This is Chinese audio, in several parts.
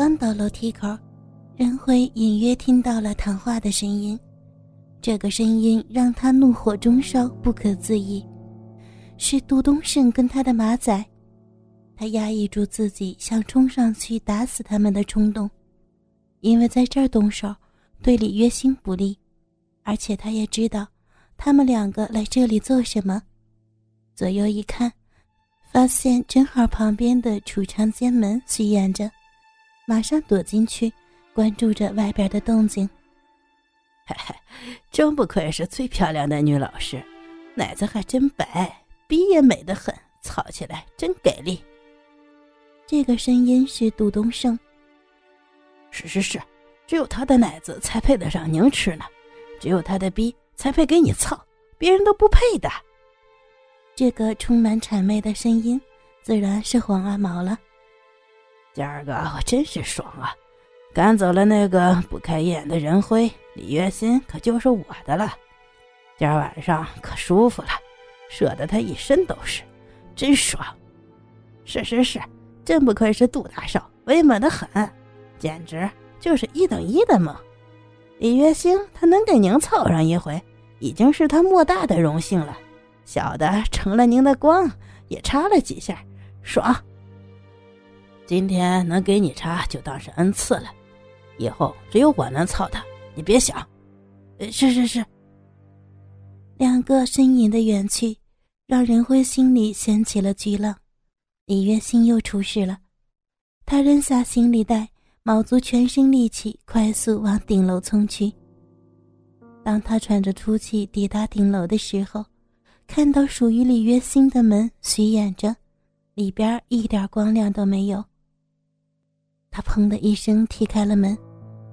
刚到楼梯口，任辉隐约听到了谈话的声音，这个声音让他怒火中烧，不可自抑。是杜东胜跟他的马仔，他压抑住自己想冲上去打死他们的冲动，因为在这儿动手对李月星不利，而且他也知道他们两个来这里做什么。左右一看，发现正好旁边的储藏间门虚掩着。马上躲进去，关注着外边的动静。嘿嘿，真不愧是最漂亮的女老师，奶子还真白，逼也美得很，操起来真给力。这个声音是杜东升。是是是，只有他的奶子才配得上您吃呢，只有他的逼才配给你操，别人都不配的。这个充满谄媚的声音，自然是黄阿毛了。今儿个我真是爽啊！赶走了那个不开眼的任辉，李月心可就是我的了。今儿晚上可舒服了，射得他一身都是，真爽！是是是，真不愧是杜大少，威猛的很，简直就是一等一的猛。李月星他能给您凑上一回，已经是他莫大的荣幸了。小的成了您的光，也插了几下，爽。今天能给你插，就当是恩赐了。以后只有我能操他，你别想。是是是。两个身影的远去，让任辉心里掀起了巨浪。李月心又出事了。他扔下行李袋，卯足全身力气，快速往顶楼冲去。当他喘着粗气抵达顶楼的时候，看到属于李月心的门虚掩着，里边一点光亮都没有。他砰的一声踢开了门，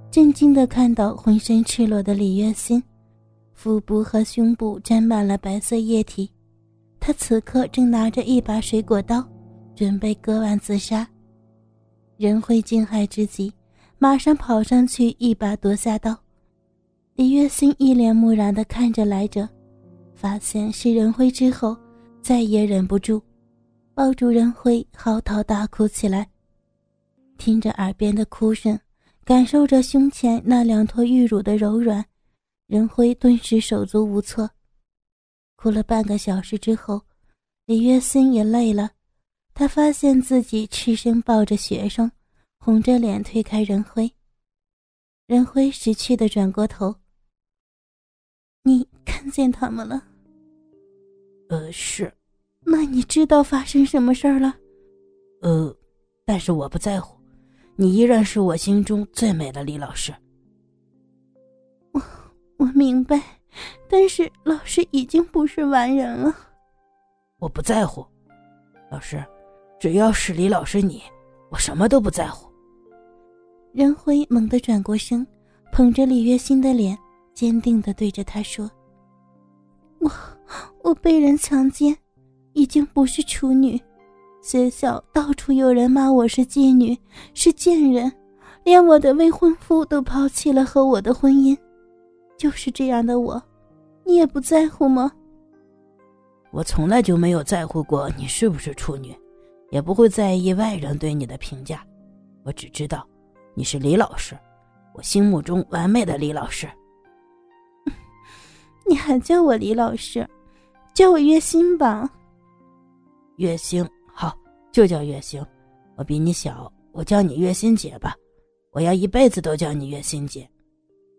震惊的看到浑身赤裸的李月心，腹部和胸部沾满了白色液体。他此刻正拿着一把水果刀，准备割腕自杀。任辉惊骇之极，马上跑上去一把夺下刀。李月心一脸木然的看着来者，发现是任辉之后，再也忍不住，抱住任辉嚎啕大哭起来。听着耳边的哭声，感受着胸前那两坨玉乳的柔软，任辉顿时手足无措。哭了半个小时之后，李月心也累了，他发现自己赤身抱着学生，红着脸推开任辉。任辉识趣的转过头：“你看见他们了？”“呃，是。”“那你知道发生什么事儿了？”“呃，但是我不在乎。”你依然是我心中最美的李老师。我我明白，但是老师已经不是完人了。我不在乎，老师，只要是李老师你，我什么都不在乎。任辉猛地转过身，捧着李月心的脸，坚定的对着他说：“我我被人强奸，已经不是处女。”学校到处有人骂我是妓女，是贱人，连我的未婚夫都抛弃了和我的婚姻。就是这样的我，你也不在乎吗？我从来就没有在乎过你是不是处女，也不会在意外人对你的评价。我只知道，你是李老师，我心目中完美的李老师。你还叫我李老师，叫我月星吧。月星。就叫月星，我比你小，我叫你月心姐吧。我要一辈子都叫你月心姐。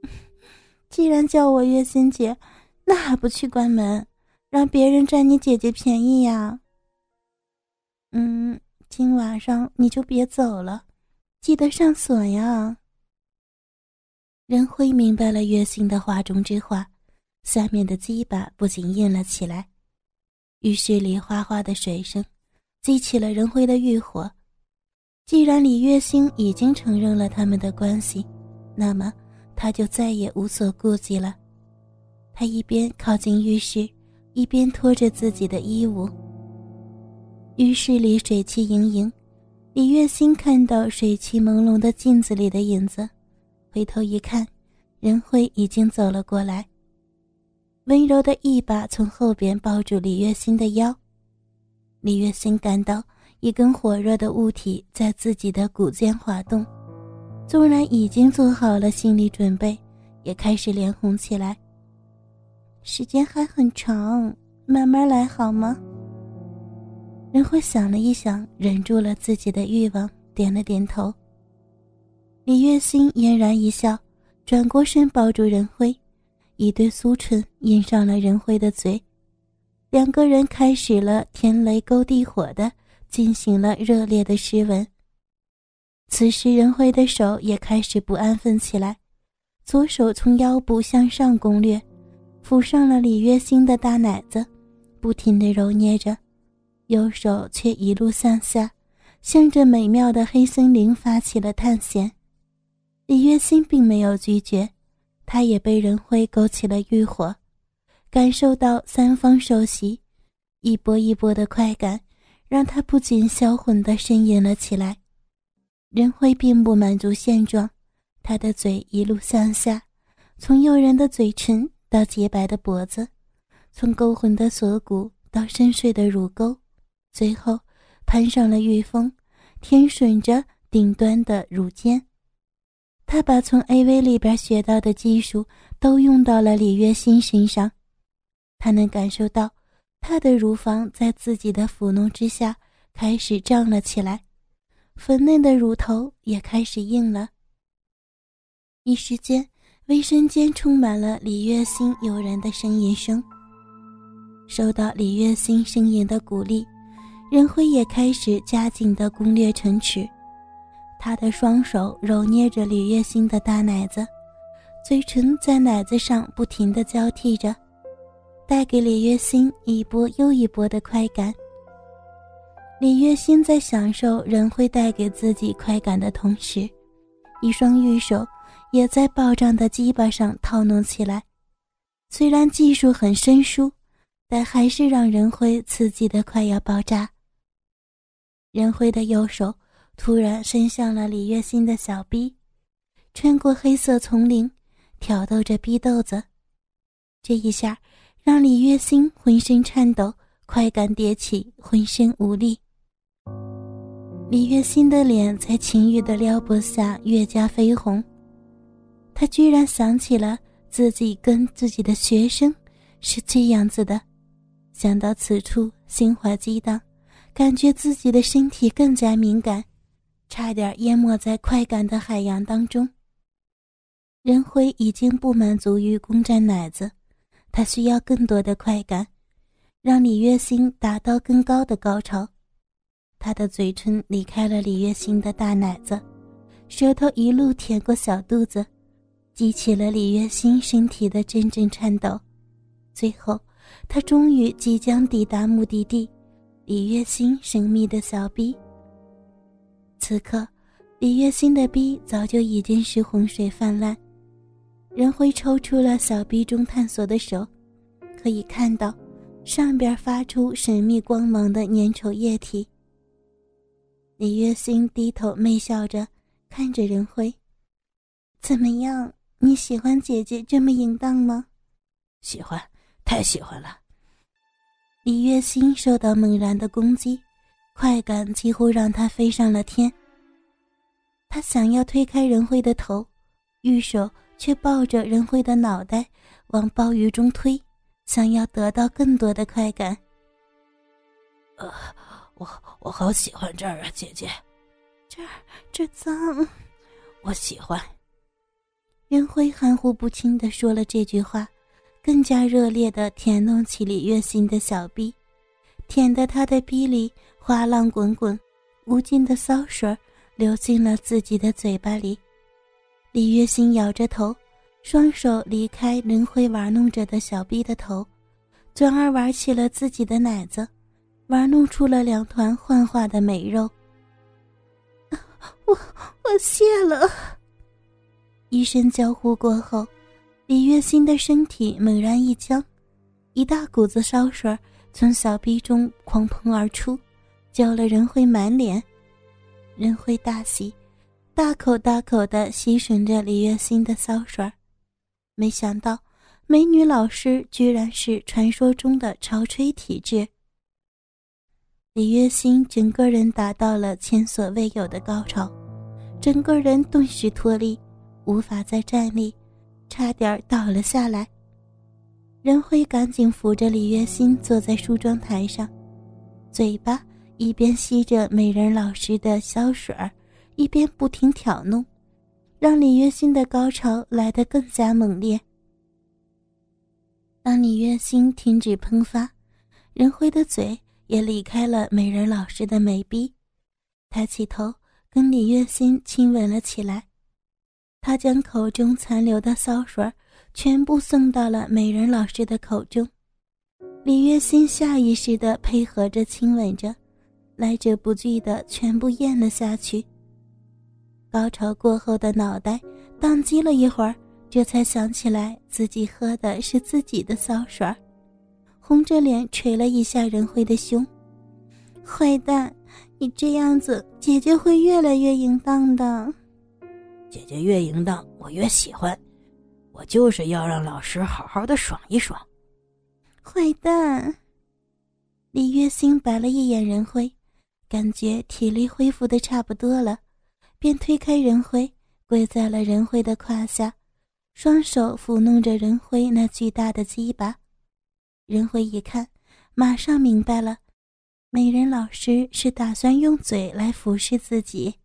既然叫我月心姐，那还不去关门，让别人占你姐姐便宜呀？嗯，今晚上你就别走了，记得上锁呀。任辉明白了月心的话中之话，下面的鸡巴不仅硬了起来，浴室里哗哗的水声。激起了任辉的欲火。既然李月星已经承认了他们的关系，那么他就再也无所顾忌了。他一边靠近浴室，一边脱着自己的衣物。浴室里水汽盈盈，李月星看到水汽朦胧的镜子里的影子，回头一看，任辉已经走了过来，温柔的一把从后边抱住李月星的腰。李月心感到一根火热的物体在自己的骨间滑动，纵然已经做好了心理准备，也开始脸红起来。时间还很长，慢慢来好吗？仁辉想了一想，忍住了自己的欲望，点了点头。李月心嫣然一笑，转过身抱住仁辉，一对酥唇印上了仁辉的嘴，两个人开始了天雷勾地火的进行了热烈的湿吻。此时任辉的手也开始不安分起来，左手从腰部向上攻略，抚上了李月心的大奶子，不停地揉捏着。右手却一路向下，向着美妙的黑森林发起了探险。李月心并没有拒绝，他也被任辉勾起了欲火，感受到三方受袭，一波一波的快感，让他不禁销魂的呻吟了起来。任辉并不满足现状，他的嘴一路向下，从诱人的嘴唇到洁白的脖子，从勾魂的锁骨到深邃的乳沟。最后，攀上了玉峰，舔吮着顶端的乳尖。他把从 AV 里边学到的技术都用到了李月心身上。他能感受到，她的乳房在自己的抚弄之下开始胀了起来，粉嫩的乳头也开始硬了。一时间，卫生间充满了李月心诱人的呻吟声。受到李月心呻吟的鼓励。任辉也开始加紧的攻略城池，他的双手揉捏着李月心的大奶子，嘴唇在奶子上不停的交替着，带给李月心一波又一波的快感。李月心在享受任辉带给自己快感的同时，一双玉手也在暴胀的鸡巴上套弄起来，虽然技术很生疏，但还是让任辉刺激的快要爆炸。任辉的右手突然伸向了李月心的小臂，穿过黑色丛林，挑逗着逼豆子。这一下让李月心浑身颤抖，快感迭起，浑身无力。李月心的脸在情欲的撩拨下越加绯红，她居然想起了自己跟自己的学生是这样子的，想到此处，心怀激荡。感觉自己的身体更加敏感，差点淹没在快感的海洋当中。任辉已经不满足于攻占奶子，他需要更多的快感，让李月星达到更高的高潮。他的嘴唇离开了李月星的大奶子，舌头一路舔过小肚子，激起了李月星身体的阵阵颤抖。最后，他终于即将抵达目的地。李月星神秘的小臂。此刻，李月星的臂早就已经是洪水泛滥。任辉抽出了小臂中探索的手，可以看到上边发出神秘光芒的粘稠液体。李月心低头媚笑着看着任辉：“怎么样？你喜欢姐姐这么淫荡吗？”“喜欢，太喜欢了。”李月心受到猛然的攻击，快感几乎让他飞上了天。他想要推开任辉的头，玉手却抱着任辉的脑袋往鲍鱼中推，想要得到更多的快感。呃，我我好喜欢这儿啊，姐姐，这儿这脏，我喜欢。任辉含糊不清的说了这句话。更加热烈的舔弄起李月心的小臂，舔得他的臂里花浪滚滚，无尽的骚水流进了自己的嘴巴里。李月心摇着头，双手离开林辉玩弄着的小臂的头，转而玩起了自己的奶子，玩弄出了两团幻化的美肉。我我谢了。一声娇呼过后。李月心的身体猛然一僵，一大股子烧水从小臂中狂喷而出，浇了任辉满脸。任辉大喜，大口大口地吸吮着李月心的骚水儿没想到，美女老师居然是传说中的潮吹体质。李月心整个人达到了前所未有的高潮，整个人顿时脱力，无法再站立，差点倒了下来。任辉赶紧扶着李月心坐在梳妆台上，嘴巴一边吸着美人老师的香水一边不停挑弄，让李月心的高潮来得更加猛烈。当李月心停止喷发，任辉的嘴也离开了美人老师的美臂，抬起头跟李月心亲吻了起来。他将口中残留的骚水全部送到了美人老师的口中，李月心下意识地配合着亲吻着，来者不拒的全部咽了下去。高潮过后的脑袋宕机了一会儿，这才想起来自己喝的是自己的骚水红着脸捶了一下任辉的胸：“坏蛋，你这样子，姐姐会越来越淫荡的。”姐姐越淫荡，我越喜欢。我就是要让老师好好的爽一爽。坏蛋！李月心白了一眼任辉，感觉体力恢复的差不多了，便推开任辉，跪在了任辉的胯下，双手抚弄着任辉那巨大的鸡巴。任辉一看，马上明白了，美人老师是打算用嘴来服侍自己。